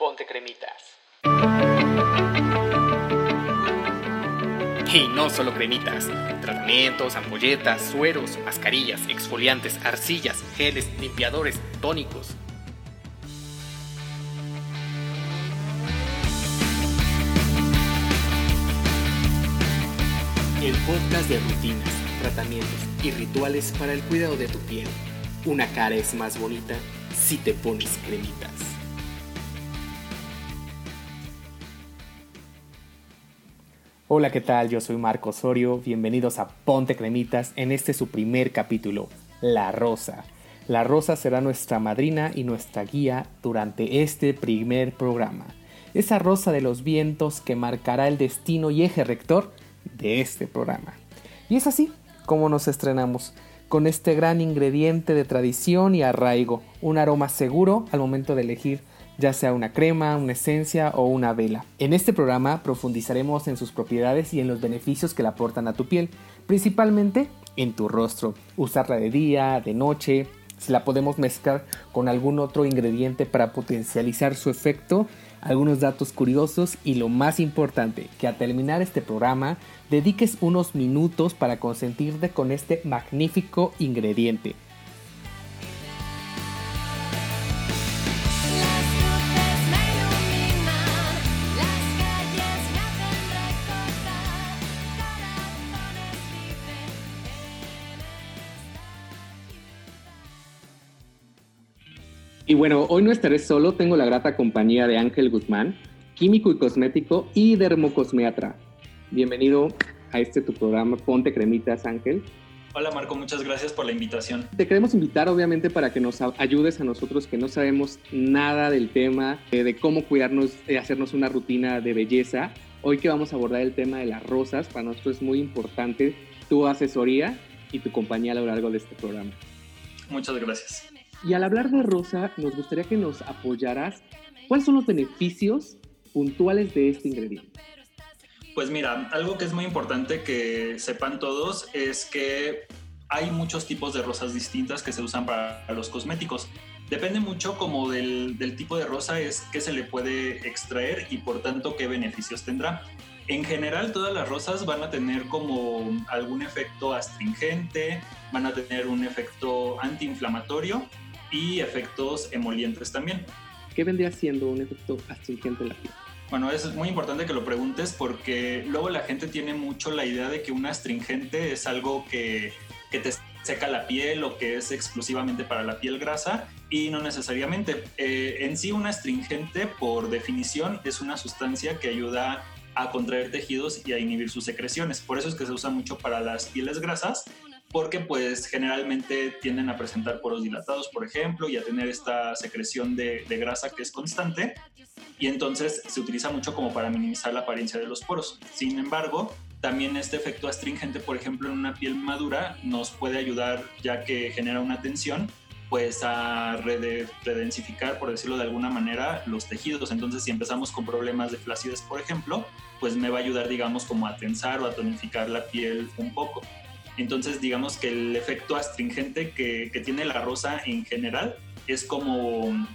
Ponte Cremitas. Y no solo cremitas, tratamientos, ampolletas, sueros, mascarillas, exfoliantes, arcillas, geles, limpiadores, tónicos. El podcast de rutinas, tratamientos y rituales para el cuidado de tu piel. Una cara es más bonita si te pones cremitas. Hola, ¿qué tal? Yo soy Marco Osorio. Bienvenidos a Ponte Cremitas en este su primer capítulo, La Rosa. La Rosa será nuestra madrina y nuestra guía durante este primer programa. Esa rosa de los vientos que marcará el destino y eje rector de este programa. Y es así como nos estrenamos, con este gran ingrediente de tradición y arraigo, un aroma seguro al momento de elegir ya sea una crema, una esencia o una vela. En este programa profundizaremos en sus propiedades y en los beneficios que le aportan a tu piel, principalmente en tu rostro. Usarla de día, de noche, si la podemos mezclar con algún otro ingrediente para potencializar su efecto, algunos datos curiosos y lo más importante, que al terminar este programa dediques unos minutos para consentirte con este magnífico ingrediente. Y bueno, hoy no estaré solo, tengo la grata compañía de Ángel Guzmán, químico y cosmético y dermocosmeatra. Bienvenido a este tu programa Ponte Cremitas, Ángel. Hola Marco, muchas gracias por la invitación. Te queremos invitar obviamente para que nos ayudes a nosotros que no sabemos nada del tema, eh, de cómo cuidarnos, de hacernos una rutina de belleza. Hoy que vamos a abordar el tema de las rosas, para nosotros es muy importante tu asesoría y tu compañía a lo largo de este programa. Muchas gracias. Y al hablar de rosa, nos gustaría que nos apoyaras. ¿Cuáles son los beneficios puntuales de este ingrediente? Pues mira, algo que es muy importante que sepan todos es que hay muchos tipos de rosas distintas que se usan para los cosméticos. Depende mucho como del, del tipo de rosa es que se le puede extraer y por tanto qué beneficios tendrá. En general todas las rosas van a tener como algún efecto astringente, van a tener un efecto antiinflamatorio y efectos emolientes también. ¿Qué vendría siendo un efecto astringente en la piel? Bueno, es muy importante que lo preguntes porque luego la gente tiene mucho la idea de que un astringente es algo que, que te seca la piel o que es exclusivamente para la piel grasa y no necesariamente. Eh, en sí un astringente por definición es una sustancia que ayuda a contraer tejidos y a inhibir sus secreciones. Por eso es que se usa mucho para las pieles grasas porque pues generalmente tienden a presentar poros dilatados, por ejemplo, y a tener esta secreción de, grasa que es constante, y entonces se utiliza mucho como para minimizar la apariencia de los poros. Sin embargo, también este efecto astringente, por ejemplo, en una piel madura, nos puede ayudar, ya que genera una tensión, pues a redensificar, por decirlo de alguna manera, los tejidos. Entonces, si empezamos con problemas de flacidez, por ejemplo, pues me va a ayudar, digamos, como a tensar o a tonificar la piel un poco. Entonces, digamos que el efecto astringente que, tiene la rosa en general es como,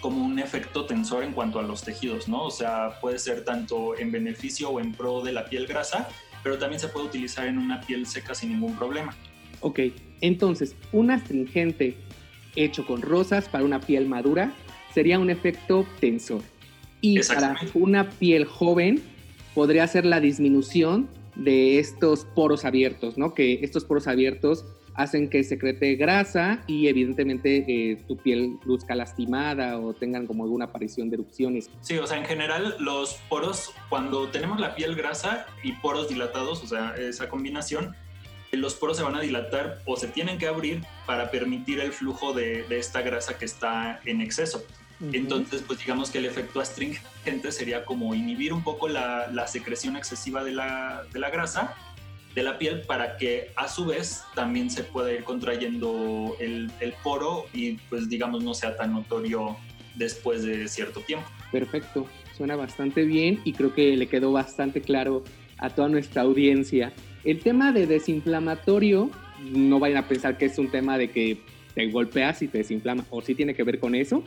como un efecto tensor en cuanto a los tejidos, ¿no? O sea, puede ser tanto en beneficio o en pro de la piel grasa, pero también se puede utilizar en una piel seca sin ningún problema. Ok, entonces, un astringente hecho con rosas para una piel madura sería un efecto tensor. Y para una piel joven podría ser la disminución de estos poros abiertos, ¿no? Que estos poros abiertos hacen que secrete grasa y evidentemente eh, tu piel luzca lastimada o tengan como alguna aparición de erupciones. Sí, o sea, en general los poros, cuando tenemos la piel grasa y poros dilatados, o sea, esa combinación, los poros se van a dilatar o se tienen que abrir para permitir el flujo de, de esta grasa que está en exceso. Entonces, pues digamos que el efecto astringente sería como inhibir un poco la, secreción excesiva de la, grasa de la piel para que a su vez también se pueda ir contrayendo el, el, poro y pues digamos no sea tan notorio después de cierto tiempo. Perfecto, suena bastante bien y creo que le quedó bastante claro a toda nuestra audiencia. El tema de desinflamatorio, no vayan a pensar que es un tema de que te golpeas y te desinflama, o sí tiene que ver con eso.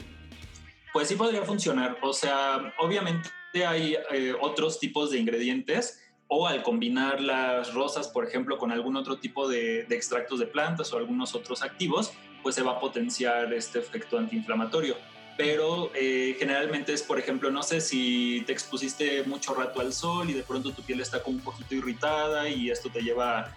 Pues sí podría funcionar. O sea, obviamente hay eh, otros tipos de ingredientes o al combinar las rosas, por ejemplo, con algún otro tipo de, extractos de plantas o algunos otros activos, pues se va a potenciar este efecto antiinflamatorio. Pero eh, generalmente es, por ejemplo, no sé si te expusiste mucho rato al sol y de pronto tu piel está como un poquito irritada y esto te lleva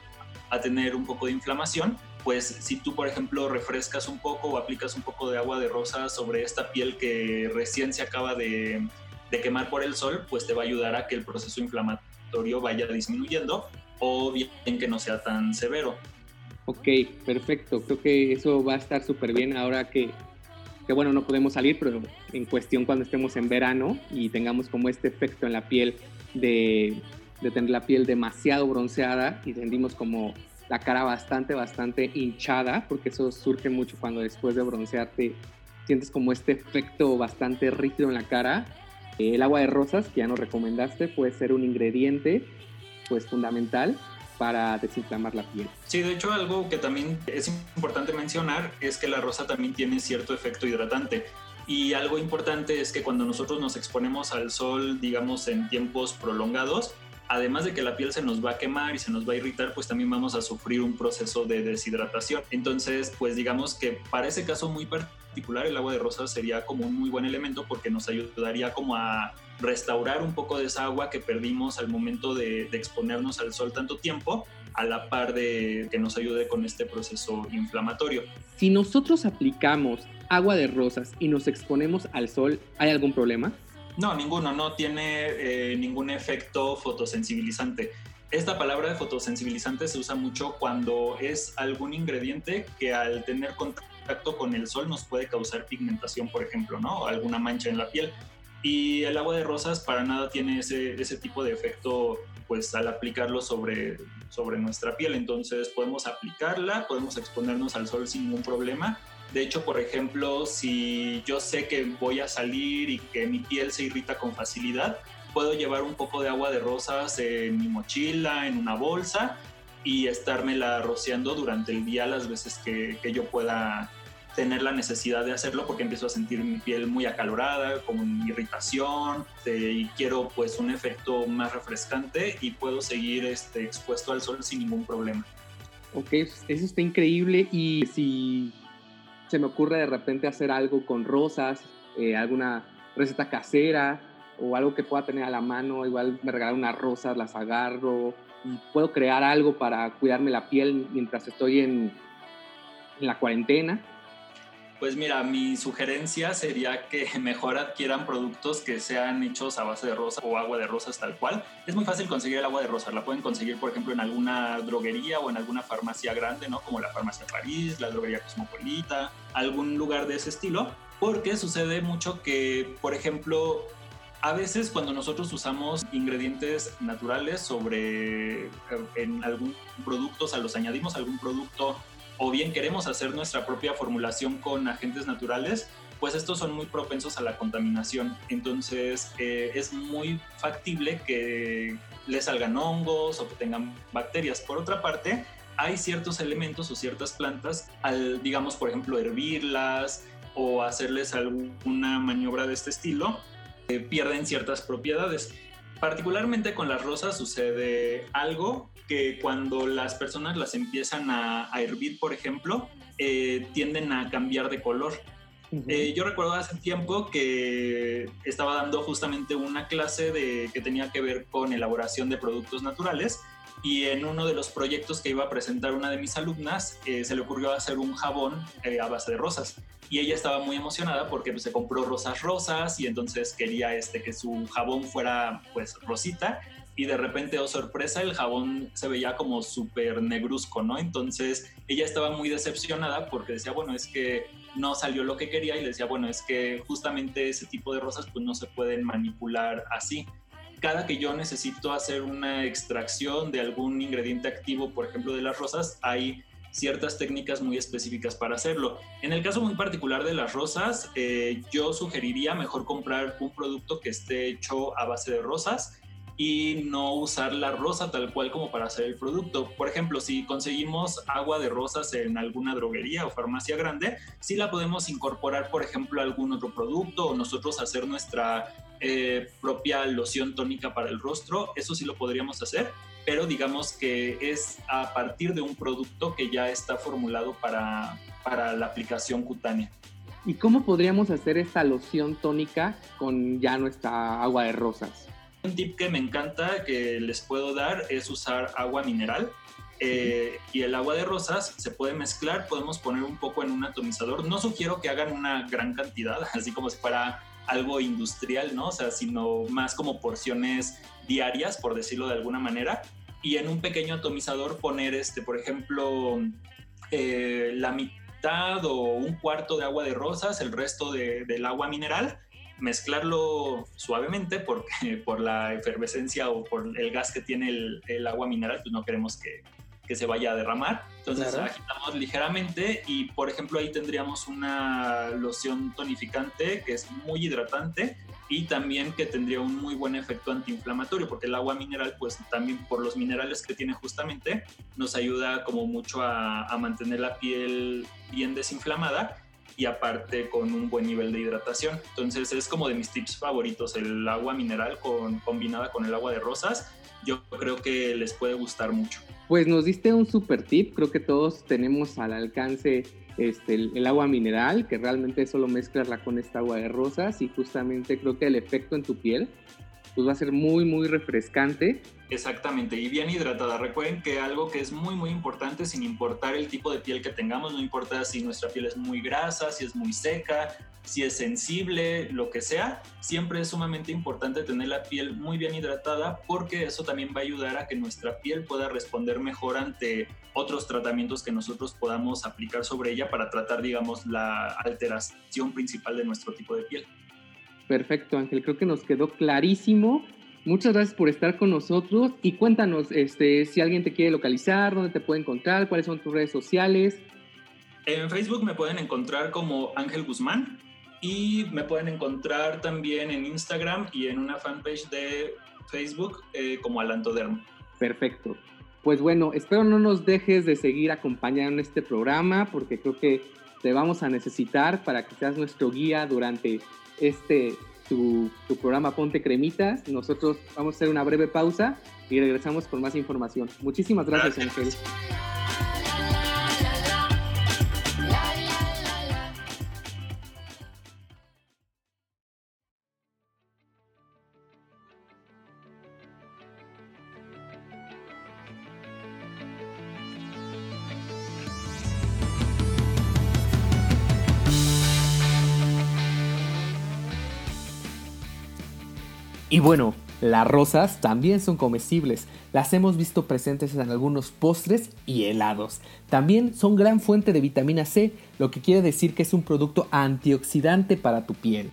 a tener un poco de inflamación, pues si tú, por ejemplo, refrescas un poco o aplicas un poco de agua de rosa sobre esta piel que recién se acaba de, de quemar por el sol, pues te va a ayudar a que el proceso inflamatorio vaya disminuyendo o bien que no sea tan severo. Ok, perfecto. Creo que eso va a estar súper bien ahora que, que, bueno, no podemos salir, pero en cuestión cuando estemos en verano y tengamos como este efecto en la piel de, de tener la piel demasiado bronceada y sentimos como la cara bastante, bastante hinchada, porque eso surge mucho cuando después de broncearte sientes como este efecto bastante rígido en la cara el agua de rosas, que ya nos recomendaste, puede ser un ingrediente pues fundamental para desinflamar la piel. Sí, de hecho algo que también es importante mencionar es que la rosa también tiene cierto efecto hidratante. Y algo importante es que cuando nosotros nos exponemos al sol, digamos, en tiempos prolongados, además de que la piel se nos va a quemar y se nos va a irritar, pues también vamos a sufrir un proceso de deshidratación. Entonces, pues digamos que para ese caso muy particular, el agua de rosas sería como un muy buen elemento porque nos ayudaría como a restaurar un poco de esa agua que perdimos al momento de, de exponernos al sol tanto tiempo, a la par de que nos ayude con este proceso inflamatorio. Si nosotros aplicamos agua de rosas y nos exponemos al sol, ¿hay algún problema? No, ninguno, no tiene eh, ningún efecto fotosensibilizante. Esta palabra de fotosensibilizante se usa mucho cuando es algún ingrediente que al tener contacto con el sol nos puede causar pigmentación, por ejemplo, ¿no? Alguna mancha en la piel. Y el agua de rosas para nada tiene ese, ese tipo de efecto pues al aplicarlo sobre, sobre nuestra piel. Entonces podemos aplicarla, podemos exponernos al sol sin ningún problema de hecho, por ejemplo, si yo sé que voy a salir y que mi piel se irrita con facilidad, puedo llevar un poco de agua de rosas en mi mochila, en una bolsa y estármela rociando durante el día las veces que, yo pueda tener la necesidad de hacerlo porque empiezo a sentir mi piel muy acalorada, con irritación este, y quiero pues un efecto más refrescante y puedo seguir este, expuesto al sol sin ningún problema. Ok, eso está increíble y si se me ocurre de repente hacer algo con rosas, eh, alguna receta casera o algo que pueda tener a la mano, igual me regalan unas rosas, las agarro y puedo crear algo para cuidarme la piel mientras estoy en, en la cuarentena. Pues mira, mi sugerencia sería que mejor adquieran productos que sean hechos a base de rosa o agua de rosas tal cual. Es muy fácil conseguir el agua de rosas. La pueden conseguir, por ejemplo, en alguna droguería o en alguna farmacia grande, ¿no? Como la farmacia París, la droguería Cosmopolita, algún lugar de ese estilo. Porque sucede mucho que, por ejemplo, a veces cuando nosotros usamos ingredientes naturales sobre eh, en algún producto, o sea, los añadimos a algún producto o bien queremos hacer nuestra propia formulación con agentes naturales, pues estos son muy propensos a la contaminación. Entonces eh, es muy factible que les salgan hongos o que tengan bacterias. Por otra parte, hay ciertos elementos o ciertas plantas, al, digamos, por ejemplo, hervirlas o hacerles alguna maniobra de este estilo, eh, pierden ciertas propiedades. Particularmente con las rosas sucede algo que cuando las personas las empiezan a, hervir, por ejemplo, eh, tienden a cambiar de color. Eh, yo recuerdo hace tiempo que estaba dando justamente una clase de, que tenía que ver con elaboración de productos naturales y en uno de los proyectos que iba a presentar una de mis alumnas eh, se le ocurrió hacer un jabón a base de rosas y ella estaba muy emocionada porque pues, se compró rosas rosas y entonces quería este, que su jabón fuera pues rosita y de repente, oh sorpresa, el jabón se veía como súper negruzco, ¿no? Entonces ella estaba muy decepcionada porque decía, bueno, es que no salió lo que quería y le decía, bueno, es que justamente ese tipo de rosas pues no se pueden manipular así. Cada que yo necesito hacer una extracción de algún ingrediente activo, por ejemplo de las rosas, hay ciertas técnicas muy específicas para hacerlo. En el caso muy particular de las rosas, eh, yo sugeriría mejor comprar un producto que esté hecho a base de rosas y no usar la rosa tal cual como para hacer el producto. Por ejemplo, si conseguimos agua de rosas en alguna droguería o farmacia grande, sí la podemos incorporar, por ejemplo, a algún otro producto o nosotros hacer nuestra eh, propia loción tónica para el rostro, eso sí lo podríamos hacer, pero digamos que es a partir de un producto que ya está formulado para, para la aplicación cutánea. ¿Y cómo podríamos hacer esta loción tónica con ya nuestra agua de rosas? Un tip que me encanta que les puedo dar es usar agua mineral. Eh, y el agua de rosas se puede mezclar, podemos poner un poco en un atomizador. No sugiero que hagan una gran cantidad, así como si fuera algo industrial, ¿no? O sea, sino más como porciones diarias, por decirlo de alguna manera. Y en un pequeño atomizador poner, este, por ejemplo, eh, la mitad o un cuarto de agua de rosas, el resto del agua mineral mezclarlo suavemente porque por la efervescencia o por el gas que tiene el, agua mineral, pues no queremos que, se vaya a derramar. Entonces agitamos ligeramente y por ejemplo ahí tendríamos una loción tonificante que es muy hidratante y también que tendría un muy buen efecto antiinflamatorio porque el agua mineral pues también por los minerales que tiene justamente nos ayuda como mucho a, mantener la piel bien desinflamada y aparte con un buen nivel de hidratación. Entonces es como de mis tips favoritos, el agua mineral combinada con el agua de rosas. Yo creo que les puede gustar mucho. Pues nos diste un super tip, creo que todos tenemos al alcance este, el, agua mineral, que realmente solo mezclarla con esta agua de rosas y justamente creo que el efecto en tu piel pues va a ser muy, muy refrescante. Exactamente, y bien hidratada. Recuerden que algo que es muy, muy importante, sin importar el tipo de piel que tengamos, no importa si nuestra piel es muy grasa, si es muy seca, si es sensible, lo que sea, siempre es sumamente importante tener la piel muy bien hidratada porque eso también va a ayudar a que nuestra piel pueda responder mejor ante otros tratamientos que nosotros podamos aplicar sobre ella para tratar, digamos, la alteración principal de nuestro tipo de piel. Perfecto, Ángel. Creo que nos quedó clarísimo. Muchas gracias por estar con nosotros y cuéntanos este, si alguien te quiere localizar, dónde te puede encontrar, cuáles son tus redes sociales. En Facebook me pueden encontrar como Ángel Guzmán y me pueden encontrar también en Instagram y en una fanpage de Facebook eh, como Alantoderm. Perfecto. Pues bueno, espero no nos dejes de seguir acompañando en este programa porque creo que te vamos a necesitar para que seas nuestro guía durante este tu, programa Ponte Cremitas. Nosotros vamos a hacer una breve pausa y regresamos con más información. Muchísimas gracias, Ángel. Y bueno, las rosas también son comestibles, las hemos visto presentes en algunos postres y helados. También son gran fuente de vitamina C, lo que quiere decir que es un producto antioxidante para tu piel.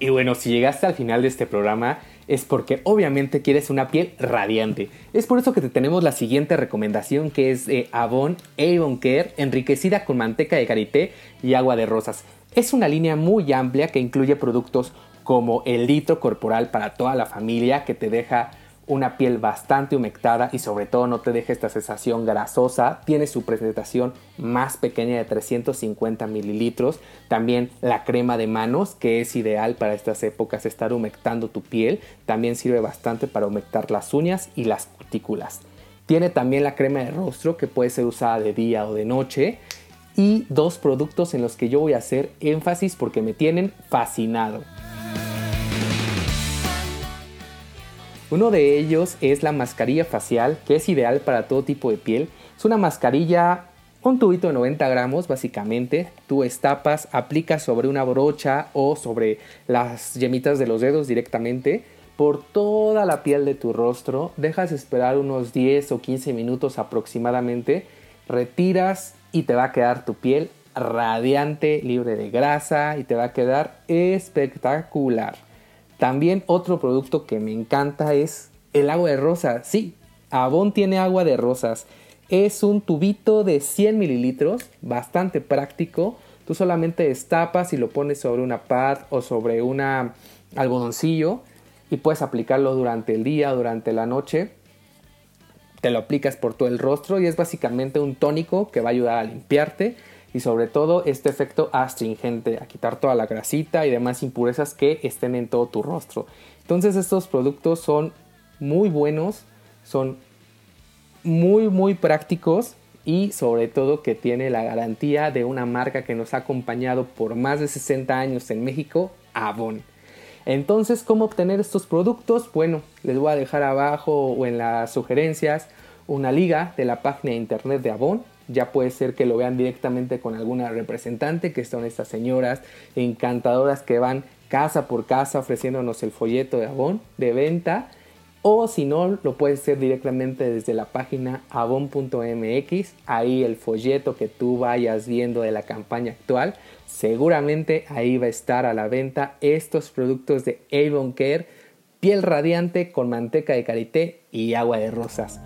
Y bueno, si llegaste al final de este programa es porque obviamente quieres una piel radiante. Es por eso que te tenemos la siguiente recomendación que es de Avon Avon Care enriquecida con manteca de karité y agua de rosas. Es una línea muy amplia que incluye productos como el litro corporal para toda la familia que te deja una piel bastante humectada y sobre todo no te deja esta sensación grasosa. Tiene su presentación más pequeña de 350 mililitros. También la crema de manos que es ideal para estas épocas estar humectando tu piel. También sirve bastante para humectar las uñas y las cutículas. Tiene también la crema de rostro que puede ser usada de día o de noche. Y dos productos en los que yo voy a hacer énfasis porque me tienen fascinado. Uno de ellos es la mascarilla facial, que es ideal para todo tipo de piel. Es una mascarilla, un tubito de 90 gramos básicamente. Tú estapas, aplicas sobre una brocha o sobre las yemitas de los dedos directamente por toda la piel de tu rostro. Dejas esperar unos 10 o 15 minutos aproximadamente. Retiras y te va a quedar tu piel radiante, libre de grasa y te va a quedar espectacular. También otro producto que me encanta es el agua de rosas. Sí, Avon tiene agua de rosas. Es un tubito de 100 mililitros, bastante práctico. Tú solamente destapas y lo pones sobre una pad o sobre un algodoncillo y puedes aplicarlo durante el día, durante la noche. Te lo aplicas por todo el rostro y es básicamente un tónico que va a ayudar a limpiarte y sobre todo este efecto astringente, a quitar toda la grasita y demás impurezas que estén en todo tu rostro. Entonces estos productos son muy buenos, son muy muy prácticos y sobre todo que tiene la garantía de una marca que nos ha acompañado por más de 60 años en México, Avon. Entonces, ¿cómo obtener estos productos? Bueno, les voy a dejar abajo o en las sugerencias una liga de la página de internet de Avon. Ya puede ser que lo vean directamente con alguna representante, que son estas señoras encantadoras que van casa por casa ofreciéndonos el folleto de Avon de venta. O si no, lo puedes hacer directamente desde la página avon.mx. Ahí el folleto que tú vayas viendo de la campaña actual Seguramente ahí va a estar a la venta estos productos de Avon Care, piel radiante con manteca de karité y agua de rosas.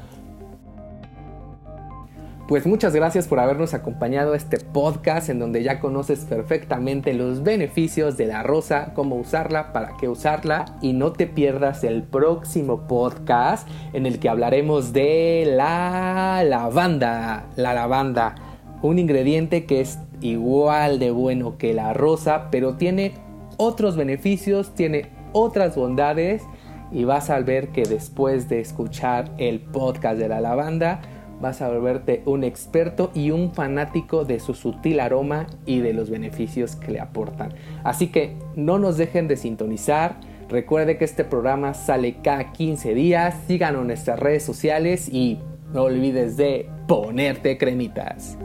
Pues muchas gracias por habernos acompañado a este podcast en donde ya conoces perfectamente los beneficios de la rosa, cómo usarla, para qué usarla y no te pierdas el próximo podcast en el que hablaremos de la lavanda, la lavanda, un ingrediente que es igual de bueno que la rosa, pero tiene otros beneficios, tiene otras bondades y vas a ver que después de escuchar el podcast de la lavanda, vas a volverte un experto y un fanático de su sutil aroma y de los beneficios que le aportan. Así que no nos dejen de sintonizar. Recuerde que este programa sale cada 15 días. Síganos en nuestras redes sociales y no olvides de ponerte cremitas.